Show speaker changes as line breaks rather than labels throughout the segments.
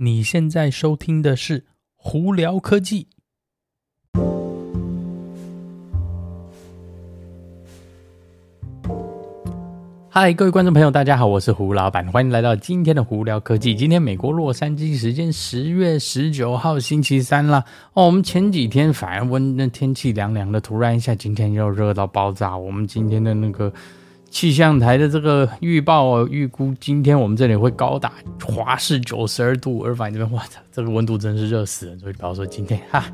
你现在收听的是《胡聊科技》。嗨，各位观众朋友，大家好，我是胡老板，欢迎来到今天的《胡聊科技》。今天美国洛杉矶时间十月十九号星期三啦。哦，我们前几天反而温那天气凉凉的，突然一下今天又热到爆炸。我们今天的那个。气象台的这个预报，预估今天我们这里会高达华氏九十二度，而反这边，哇操，这个温度真是热死人。所以，表示说今天哈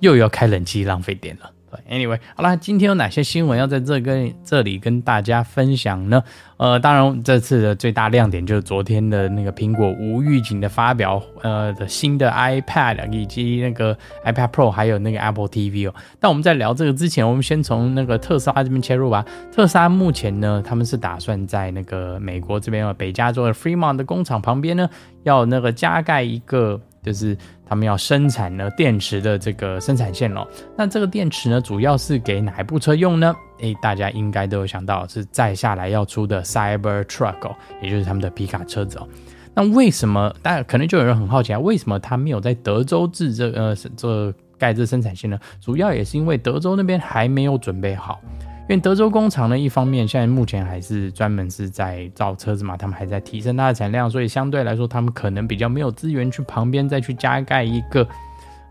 又要开冷气，浪费电了。Anyway，好啦，今天有哪些新闻要在这跟这里跟大家分享呢？呃，当然这次的最大亮点就是昨天的那个苹果无预警的发表，呃的新的 iPad 以及那个 iPad Pro，还有那个 Apple TV 哦。但我们在聊这个之前，我们先从那个特斯拉这边切入吧。特斯拉目前呢，他们是打算在那个美国这边北加州的 Fremont 的工厂旁边呢，要那个加盖一个。就是他们要生产呢电池的这个生产线喽。那这个电池呢，主要是给哪一部车用呢？诶，大家应该都有想到，是再下来要出的 Cybertruck 哦，也就是他们的皮卡车子哦。那为什么？大家可能就有人很好奇啊，为什么他没有在德州制这呃这盖这生产线呢？主要也是因为德州那边还没有准备好。因为德州工厂呢，一方面现在目前还是专门是在造车子嘛，他们还在提升它的产量，所以相对来说，他们可能比较没有资源去旁边再去加盖一个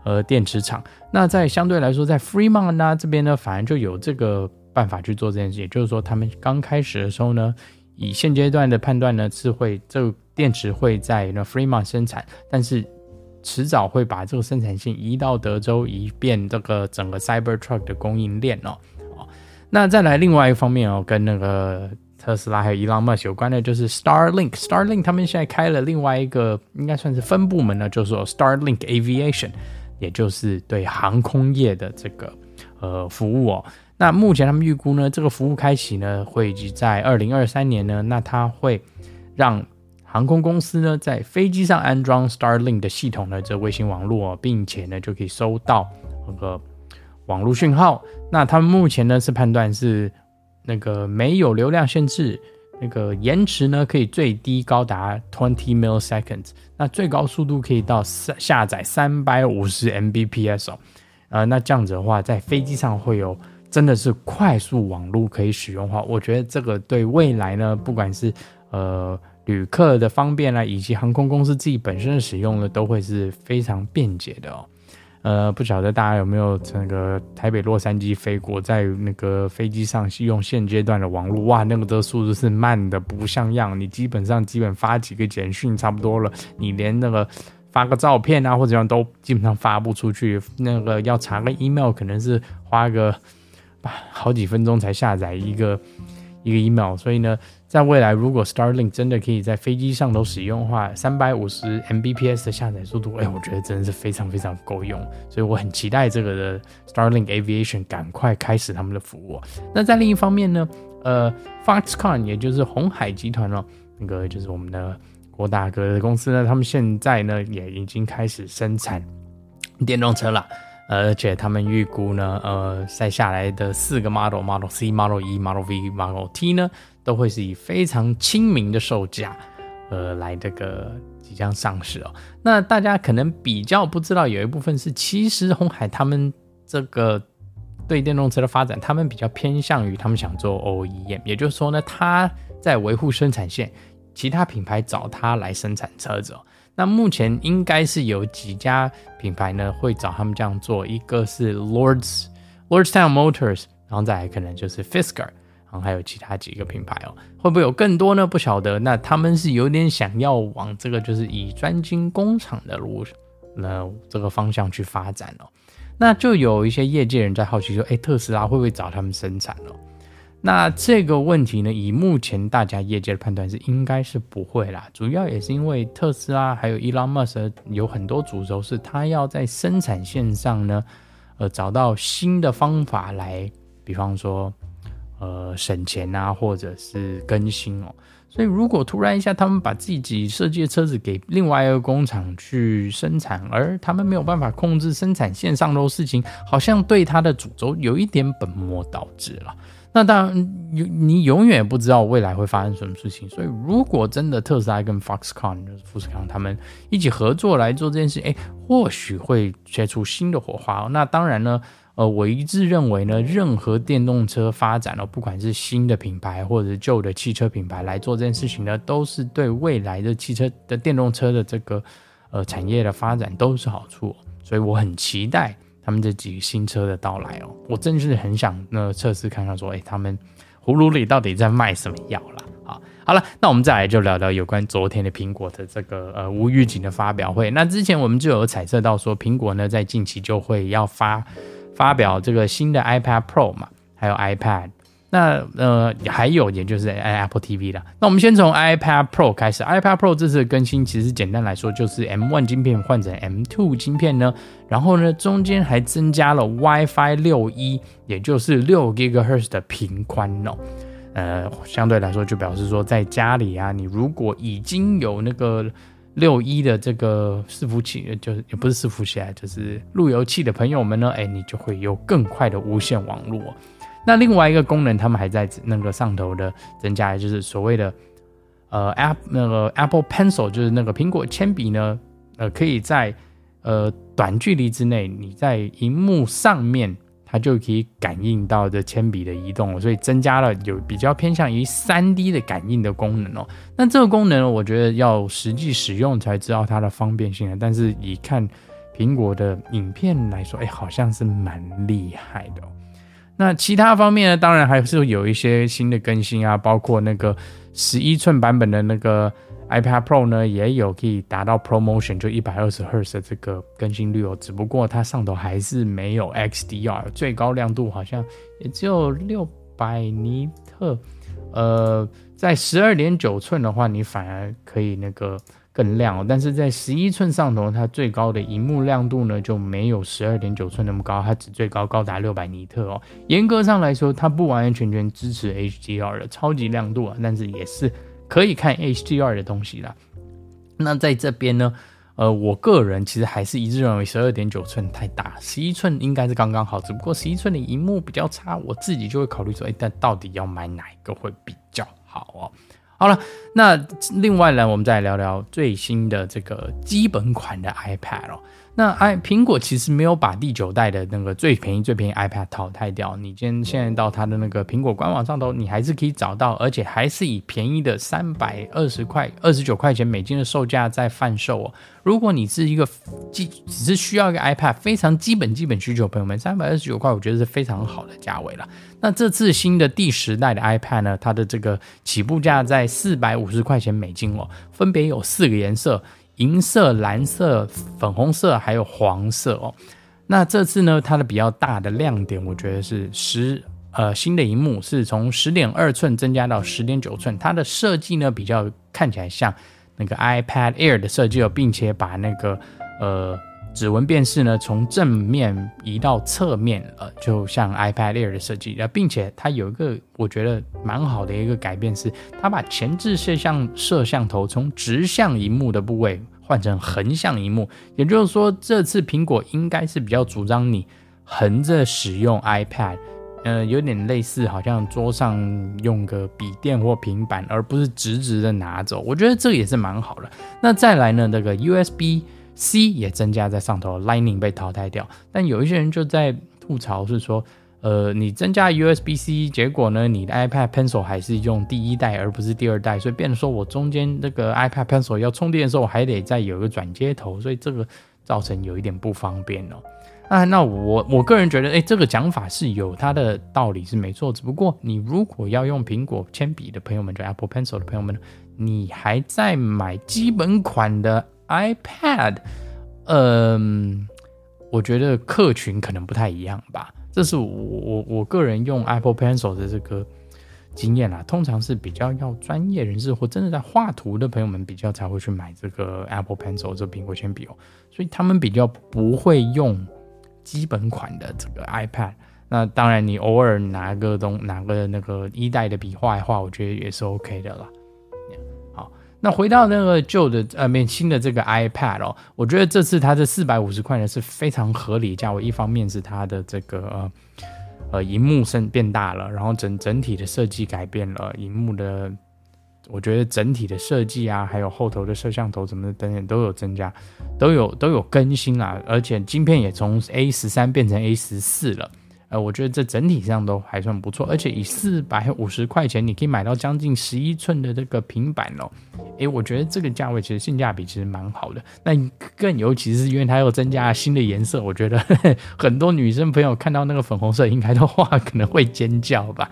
呃电池厂。那在相对来说，在 Fremont 呢这边呢，反而就有这个办法去做这件事。也就是说，他们刚开始的时候呢，以现阶段的判断呢，是会这个电池会在那 Fremont 生产，但是迟早会把这个生产线移到德州，以便这个整个 Cybertruck 的供应链哦。那再来另外一方面哦，跟那个特斯拉还有 Elon Musk 有关的，就是 Starlink。Starlink 他们现在开了另外一个，应该算是分部门呢，就是说 Starlink Aviation，也就是对航空业的这个呃服务哦。那目前他们预估呢，这个服务开启呢，会及在二零二三年呢，那它会让航空公司呢在飞机上安装 Starlink 的系统的这卫星网络，并且呢就可以收到那个。网络讯号，那他们目前呢是判断是那个没有流量限制，那个延迟呢可以最低高达 twenty milliseconds，那最高速度可以到下下载三百五十 Mbps 哦，呃，那这样子的话，在飞机上会有真的是快速网络可以使用的话，我觉得这个对未来呢，不管是呃旅客的方便啊，以及航空公司自己本身的使用呢，都会是非常便捷的哦。呃，不晓得大家有没有那个台北洛杉矶飞过，在那个飞机上用现阶段的网络，哇，那个的速度是慢的不像样。你基本上基本发几个简讯差不多了，你连那个发个照片啊或者样都基本上发不出去。那个要查个 email，可能是花个好几分钟才下载一个一个 email。所以呢。在未来，如果 Starlink 真的可以在飞机上都使用的话，三百五十 Mbps 的下载速度，哎，我觉得真的是非常非常够用，所以我很期待这个的 Starlink Aviation 赶快开始他们的服务。那在另一方面呢，呃，Foxconn 也就是鸿海集团哦，那个就是我们的郭大哥的公司呢，他们现在呢也已经开始生产电动车了，而且他们预估呢，呃，在下来的四个 Model，Model C、Model E、Model V、Model T 呢。都会是以非常亲民的售价，呃，来这个即将上市哦。那大家可能比较不知道，有一部分是其实红海他们这个对电动车的发展，他们比较偏向于他们想做 OEM，也就是说呢，他在维护生产线，其他品牌找他来生产车子哦。那目前应该是有几家品牌呢会找他们这样做，一个是 Lords Lordstown Motors，然后再来可能就是 Fisker。然后还有其他几个品牌哦，会不会有更多呢？不晓得。那他们是有点想要往这个就是以专精工厂的路，那这个方向去发展哦。那就有一些业界人在好奇说，哎，特斯拉会不会找他们生产哦？那这个问题呢，以目前大家业界的判断是应该是不会啦。主要也是因为特斯拉还有 Elon Musk 有很多主轴是他要在生产线上呢，呃，找到新的方法来，比方说。呃，省钱啊，或者是更新哦，所以如果突然一下，他们把自己设计的车子给另外一个工厂去生产，而他们没有办法控制生产线上的事情，好像对他的主轴有一点本末倒置了。那当然，你永远不知道未来会发生什么事情。所以，如果真的特斯拉跟 Foxconn 就是富士康他们一起合作来做这件事，哎，或许会切出新的火花。那当然呢，呃，我一致认为呢，任何电动车发展了，不管是新的品牌或者是旧的汽车品牌来做这件事情呢，都是对未来的汽车的电动车的这个呃产业的发展都是好处。所以，我很期待。他们这几个新车的到来哦，我真是很想那测试看看，说，哎，他们葫芦里到底在卖什么药啦？好，好了，那我们再来就聊聊有关昨天的苹果的这个呃无预警的发表会。那之前我们就有猜测到说，苹果呢在近期就会要发发表这个新的 iPad Pro 嘛，还有 iPad。那呃还有也就是 Apple TV 啦。那我们先从 iPad Pro 开始，iPad Pro 这次的更新其实简单来说就是 M1 晶片换成 M2 晶片呢，然后呢中间还增加了 WiFi 6E，也就是六 GHz 的频宽哦。呃，相对来说就表示说在家里啊，你如果已经有那个六一的这个伺服器，就是也不是伺服器啊，就是路由器的朋友们呢，哎，你就会有更快的无线网络。那另外一个功能，他们还在那个上头的增加，就是所谓的呃 App 那个 Apple Pencil，就是那个苹果铅笔呢，呃，可以在呃短距离之内，你在荧幕上面，它就可以感应到这铅笔的移动，所以增加了有比较偏向于 3D 的感应的功能哦。那这个功能，我觉得要实际使用才知道它的方便性啊。但是一看苹果的影片来说，哎，好像是蛮厉害的哦。那其他方面呢？当然还是有一些新的更新啊，包括那个十一寸版本的那个 iPad Pro 呢，也有可以达到 ProMotion 就一百二十赫兹的这个更新率哦。只不过它上头还是没有 XDR，最高亮度好像也只有六百尼特。呃，在十二点九寸的话，你反而可以那个。更亮哦，但是在十一寸上头，它最高的荧幕亮度呢就没有十二点九寸那么高，它只最高高达六百尼特哦。严格上来说，它不完完全全支持 HDR 的超级亮度啊，但是也是可以看 HDR 的东西啦。那在这边呢，呃，我个人其实还是一致认为十二点九寸太大，十一寸应该是刚刚好。只不过十一寸的荧幕比较差，我自己就会考虑说，哎，但到底要买哪一个会比较好哦？好了，那另外呢，我们再聊聊最新的这个基本款的 iPad 哦。那 i 苹果其实没有把第九代的那个最便宜最便宜 iPad 淘汰掉。你今天现在到它的那个苹果官网上头，你还是可以找到，而且还是以便宜的三百二十块、二十九块钱美金的售价在贩售哦。如果你是一个基只是需要一个 iPad 非常基本基本需求，朋友们，三百二十九块，我觉得是非常好的价位了。那这次新的第十代的 iPad 呢，它的这个起步价在四百五十块钱美金哦，分别有四个颜色。银色、蓝色、粉红色，还有黄色哦。那这次呢，它的比较大的亮点，我觉得是十呃新的萤幕是从十点二寸增加到十点九寸，它的设计呢比较看起来像那个 iPad Air 的设计哦，并且把那个呃。指纹辨识呢，从正面移到侧面，呃，就像 iPad Air 的设计，然后，并且它有一个我觉得蛮好的一个改变是，它把前置摄像摄像头从直向荧幕的部位换成横向荧幕，也就是说，这次苹果应该是比较主张你横着使用 iPad，呃，有点类似好像桌上用个笔电或平板，而不是直直的拿走。我觉得这个也是蛮好的。那再来呢，那个 USB。C 也增加在上头，Lightning 被淘汰掉，但有一些人就在吐槽是说，呃，你增加 USB-C，结果呢，你的 iPad Pencil 还是用第一代而不是第二代，所以变得说我中间那个 iPad Pencil 要充电的时候，我还得再有一个转接头，所以这个造成有一点不方便哦。啊，那我我个人觉得，哎，这个讲法是有它的道理是没错，只不过你如果要用苹果铅笔的朋友们，就 Apple Pencil 的朋友们，你还在买基本款的。iPad，嗯，我觉得客群可能不太一样吧。这是我我我个人用 Apple Pencil 的这个经验啦。通常是比较要专业人士或真的在画图的朋友们比较才会去买这个 Apple Pencil 这苹果铅笔哦。所以他们比较不会用基本款的这个 iPad。那当然，你偶尔拿个东拿个那个一代的笔画一画，我觉得也是 OK 的啦。那回到那个旧的呃，面新的这个 iPad 哦，我觉得这次它这四百五十块呢是非常合理价位。一方面是它的这个呃，呃荧幕声变大了，然后整整体的设计改变了，荧幕的，我觉得整体的设计啊，还有后头的摄像头什么的等等都有增加，都有都有更新啊，而且晶片也从 A 十三变成 A 十四了。呃，我觉得这整体上都还算不错，而且以四百五十块钱，你可以买到将近十一寸的这个平板哦。诶，我觉得这个价位其实性价比其实蛮好的。那更尤其是因为它又增加了新的颜色，我觉得 很多女生朋友看到那个粉红色，应该的话 可能会尖叫吧。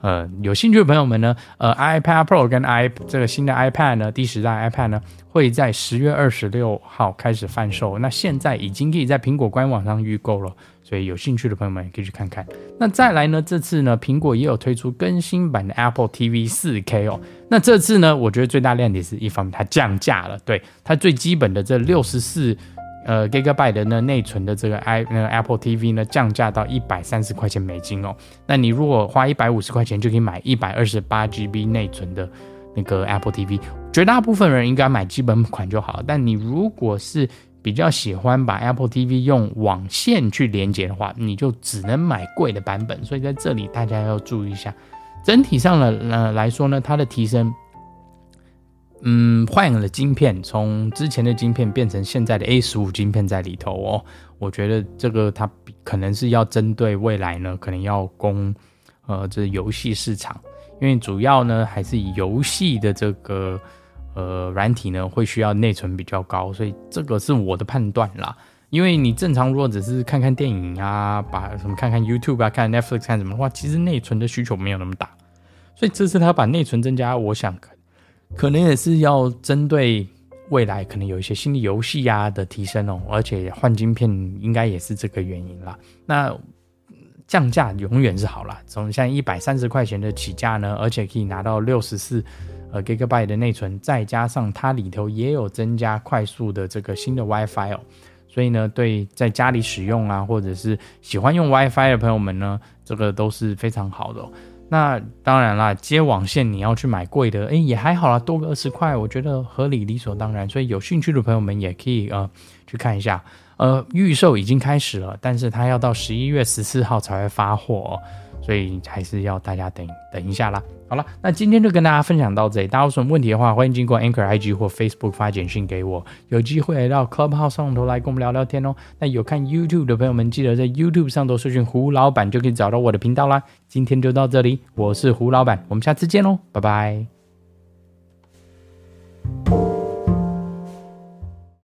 呃，有兴趣的朋友们呢，呃，iPad Pro 跟 i 这个新的 iPad 呢，第十代 iPad 呢，会在十月二十六号开始贩售。那现在已经可以在苹果官网上预购了。所以有兴趣的朋友们也可以去看看。那再来呢，这次呢，苹果也有推出更新版的 Apple TV 4K 哦。那这次呢，我觉得最大亮点是一方面它降价了，对它最基本的这六十四呃 Gigabyte 的呢内存的这个 i 那个 Apple TV 呢，降价到一百三十块钱美金哦。那你如果花一百五十块钱就可以买一百二十八 GB 内存的那个 Apple TV，绝大部分人应该买基本款就好。但你如果是比较喜欢把 Apple TV 用网线去连接的话，你就只能买贵的版本。所以在这里大家要注意一下，整体上呢，呃来说呢，它的提升，嗯，换了晶片，从之前的晶片变成现在的 A 十五晶片在里头哦。我觉得这个它可能是要针对未来呢，可能要攻呃这游戏市场，因为主要呢还是以游戏的这个。呃，软体呢会需要内存比较高，所以这个是我的判断啦。因为你正常如果只是看看电影啊，把什么看看 YouTube 啊，看 Netflix 看什么的话，其实内存的需求没有那么大。所以这次他把内存增加，我想可能也是要针对未来可能有一些新的游戏啊的提升哦，而且换晶片应该也是这个原因啦。那降价永远是好啦，从像一百三十块钱的起价呢，而且可以拿到六十四。呃，Gigabyte 的内存，再加上它里头也有增加快速的这个新的 WiFi 哦，所以呢，对在家里使用啊，或者是喜欢用 WiFi 的朋友们呢，这个都是非常好的。那当然啦，接网线你要去买贵的，诶，也还好啦，多个二十块，我觉得合理理所当然。所以有兴趣的朋友们也可以呃去看一下。呃，预售已经开始了，但是它要到十一月十四号才会发货哦。所以还是要大家等等一下啦。好了，那今天就跟大家分享到这里。大家有什么问题的话，欢迎经过 Anchor IG 或 Facebook 发简讯给我。有机会来到 Clubhouse 上头来跟我们聊聊天哦。那有看 YouTube 的朋友们，记得在 YouTube 上头搜寻胡老板，就可以找到我的频道啦。今天就到这里，我是胡老板，我们下次见喽，拜拜。